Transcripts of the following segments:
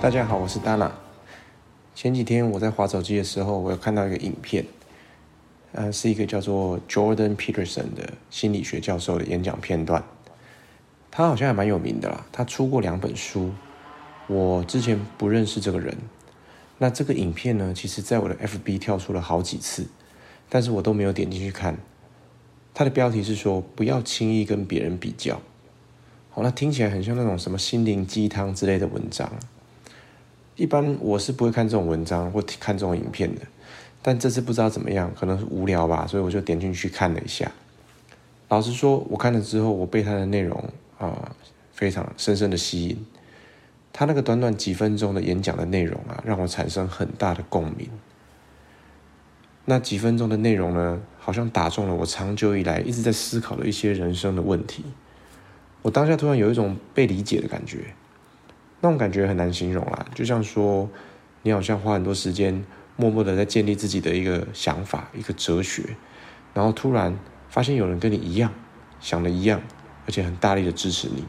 大家好，我是 Dana。前几天我在滑手机的时候，我有看到一个影片，呃，是一个叫做 Jordan Peterson 的心理学教授的演讲片段。他好像还蛮有名的啦，他出过两本书。我之前不认识这个人。那这个影片呢，其实在我的 FB 跳出了好几次，但是我都没有点进去看。他的标题是说不要轻易跟别人比较。好，那听起来很像那种什么心灵鸡汤之类的文章。一般我是不会看这种文章或看这种影片的，但这次不知道怎么样，可能是无聊吧，所以我就点进去看了一下。老实说，我看了之后，我被他的内容啊、非常深深的吸引。他那个短短几分钟的演讲的内容啊，让我产生很大的共鸣。那几分钟的内容呢，好像打中了我长久以来一直在思考的一些人生的问题。我当下突然有一种被理解的感觉。那种感觉很难形容啦，就像说，你好像花很多时间，默默的在建立自己的一个想法、一个哲学，然后突然发现有人跟你一样，想的一样，而且很大力的支持你，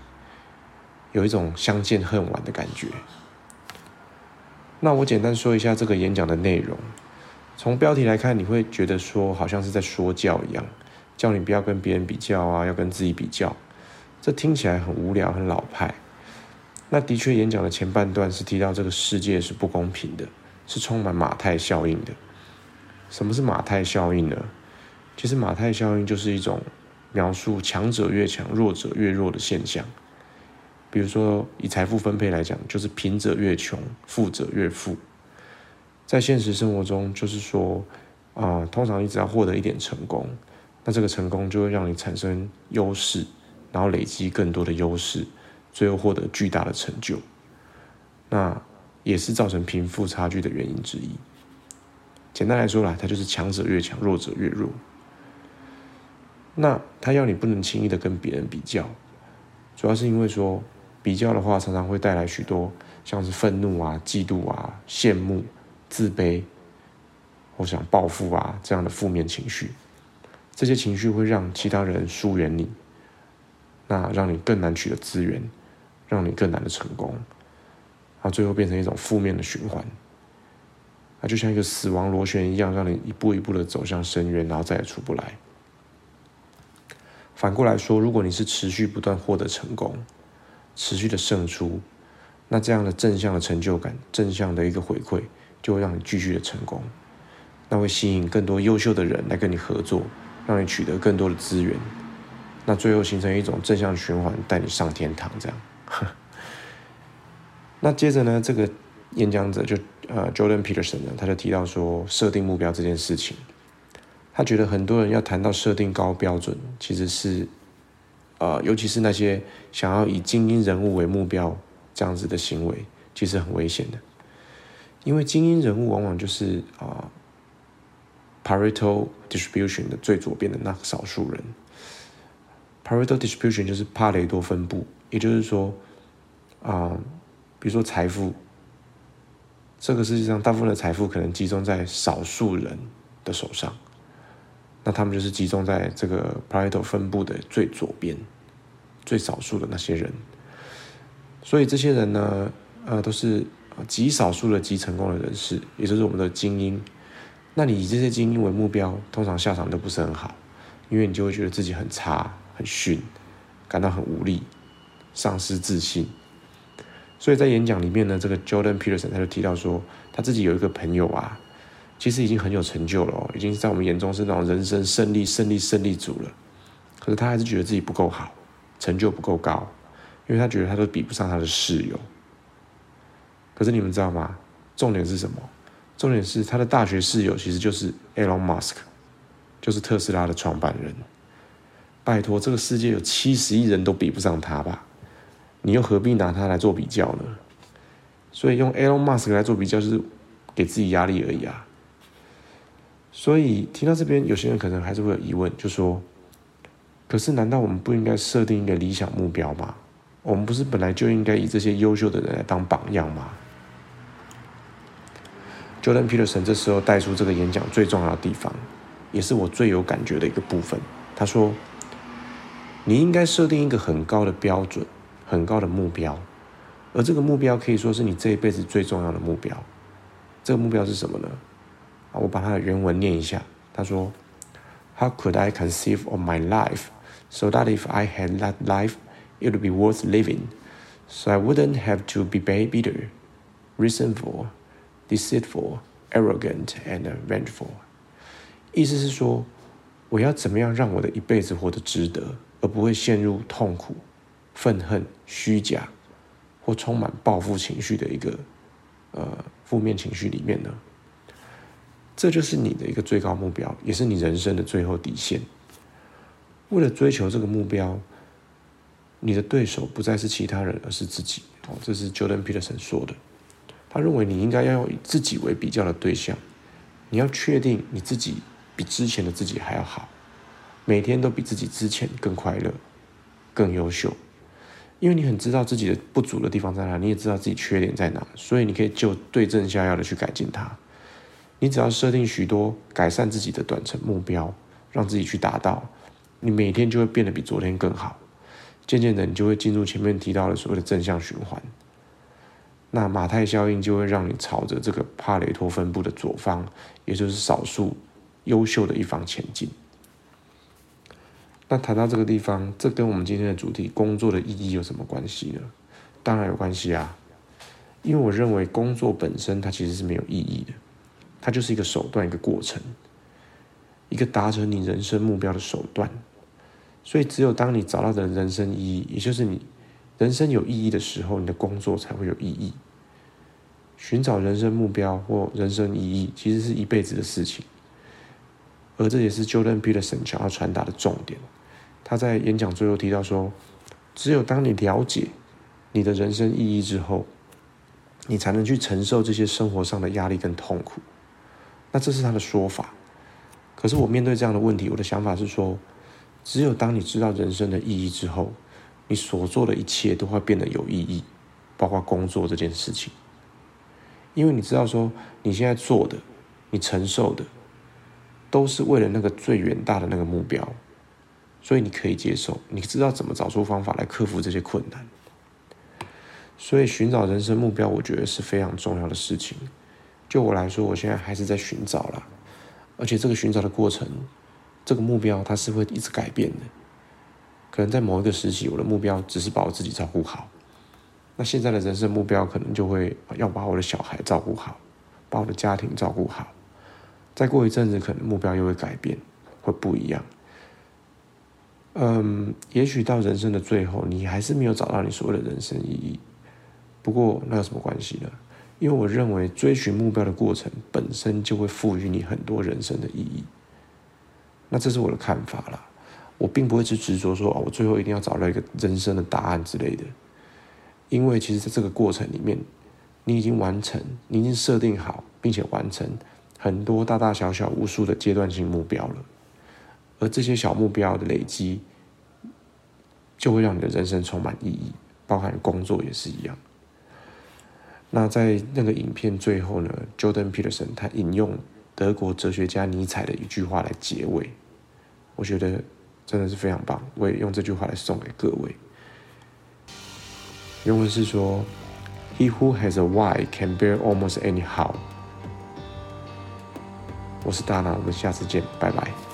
有一种相见恨晚的感觉。那我简单说一下这个演讲的内容，从标题来看，你会觉得说好像是在说教一样，叫你不要跟别人比较啊，要跟自己比较，这听起来很无聊、很老派。那的确，演讲的前半段是提到这个世界是不公平的，是充满马太效应的。什么是马太效应呢？其实马太效应就是一种描述强者越强、弱者越弱的现象。比如说，以财富分配来讲，就是贫者越穷、富者越富。在现实生活中，就是说，啊、通常你只要获得一点成功，那这个成功就会让你产生优势，然后累积更多的优势。最后获得巨大的成就，那也是造成贫富差距的原因之一。简单来说啦，它就是强者越强，弱者越弱。那他要你不能轻易的跟别人比较，主要是因为说比较的话，常常会带来许多像是愤怒啊、嫉妒啊、羡慕、自卑，或想报复啊这样的负面情绪。这些情绪会让其他人疏远你，那让你更难取得资源。让你更难的成功，啊，最后变成一种负面的循环，啊，就像一个死亡螺旋一样，让你一步一步的走向深渊，然后再也出不来。反过来说，如果你是持续不断获得成功，持续的胜出，那这样的正向的成就感、正向的一个回馈，就会让你继续的成功，那会吸引更多优秀的人来跟你合作，让你取得更多的资源，那最后形成一种正向循环，带你上天堂，这样。那接着呢，这个演讲者就呃，Jordan Peterson 呢，他就提到说，设定目标这件事情，他觉得很多人要谈到设定高标准，其实是呃，尤其是那些想要以精英人物为目标这样子的行为，其实很危险的，因为精英人物往往就是啊，呃，Pareto distribution 的最左边的那个少数人，Pareto distribution 就是帕雷多分布。也就是说，啊、比如说财富，这个世界上大部分的财富可能集中在少数人的手上，那他们就是集中在这个 Pareto 分布的最左边，最少数的那些人。所以这些人呢，呃，都是极少数的极成功的人士，也就是我们的精英。那你以这些精英为目标，通常下场都不是很好，因为你就会觉得自己很差、很逊，感到很无力。丧失自信，所以在演讲里面呢，这个 Jordan Peterson 他就提到说，他自己有一个朋友啊，其实已经很有成就了哦，已经在我们眼中是那种人生胜利、胜利、胜利组了。可是他还是觉得自己不够好，成就不够高，因为他觉得他都比不上他的室友。可是你们知道吗？重点是什么？重点是他的大学室友其实就是 Elon Musk，就是特斯拉的创办人。拜托，这个世界有七十亿人都比不上他吧？你又何必拿它来做比较呢？所以用 Elon Musk 来做比较，就是给自己压力而已啊。所以听到这边，有些人可能还是会有疑问，就说：可是难道我们不应该设定一个理想目标吗？我们不是本来就应该以这些优秀的人来当榜样吗？Jordan Peterson 这时候带出这个演讲最重要的地方，也是我最有感觉的一个部分。他说：你应该设定一个很高的标准。很高的目标，而这个目标可以说是你这一辈子最重要的目标。这个目标是什么呢？啊，我把它的原文念一下。他说：“How could I conceive of my life so that if I had that life, it would be worth living, so I wouldn't have to be bitter, resentful, deceitful, arrogant, and vengeful。”意思是说，我要怎么样让我的一辈子活得值得，而不会陷入痛苦、愤恨、虚假或充满报复情绪的一个呃负面情绪里面呢？这就是你的一个最高目标，也是你人生的最后底线。为了追求这个目标，你的对手不再是其他人，而是自己。哦，这是 Jordan Peterson 说的。他认为你应该要以自己为比较的对象，你要确定你自己。比之前的自己还要好，每天都比自己之前更快乐、更优秀，因为你很知道自己的不足的地方在哪，你也知道自己缺点在哪，所以你可以就对症下药的去改进它。你只要设定许多改善自己的短程目标，让自己去达到，你每天就会变得比昨天更好。渐渐的，你就会进入前面提到的所谓的正向循环。那马太效应就会让你朝着这个帕雷托分布的左方，也就是少数。优秀的一方前进。那谈到这个地方，这跟我们今天的主题工作的意义有什么关系呢？当然有关系啊，因为我认为工作本身它其实是没有意义的，它就是一个手段，一个过程，一个达成你人生目标的手段。所以，只有当你找到的人生意义，也就是你人生有意义的时候，你的工作才会有意义。寻找人生目标或人生意义，其实是一辈子的事情。而这也是 Jordan Peterson 想要传达的重点。他在演讲最后提到说：“只有当你了解你的人生意义之后，你才能去承受这些生活上的压力跟痛苦。”那这是他的说法。可是我面对这样的问题，我的想法是说：只有当你知道人生的意义之后，你所做的一切都会变得有意义，包括工作这件事情。因为你知道说，你现在做的，你承受的。都是为了那个最远大的那个目标，所以你可以接受，你知道怎么找出方法来克服这些困难。所以寻找人生目标，我觉得是非常重要的事情。就我来说，我现在还是在寻找啦，而且这个寻找的过程，这个目标它是会一直改变的。可能在某一个时期，我的目标只是把我自己照顾好，那现在的人生目标可能就会要把我的小孩照顾好，把我的家庭照顾好。再过一阵子，可能目标又会改变，会不一样。嗯，也许到人生的最后，你还是没有找到你所谓的人生意义。不过那有什么关系呢？因为我认为追寻目标的过程本身就会赋予你很多人生的意义。那这是我的看法啦，我并不会去执着说啊，我最后一定要找到一个人生的答案之类的。因为其实在这个过程里面，你已经完成，你已经设定好，并且完成。很多大大小小无数的阶段性目标了，而这些小目标的累积，就会让你的人生充满意义，包含工作也是一样。那在那个影片最后呢，Jordan Peterson 他引用德国哲学家尼采的一句话来结尾，我觉得真的是非常棒，我也用这句话来送给各位。原文是说：“He who has a why can bear almost any how。”我是大拿，我们下次见，拜拜。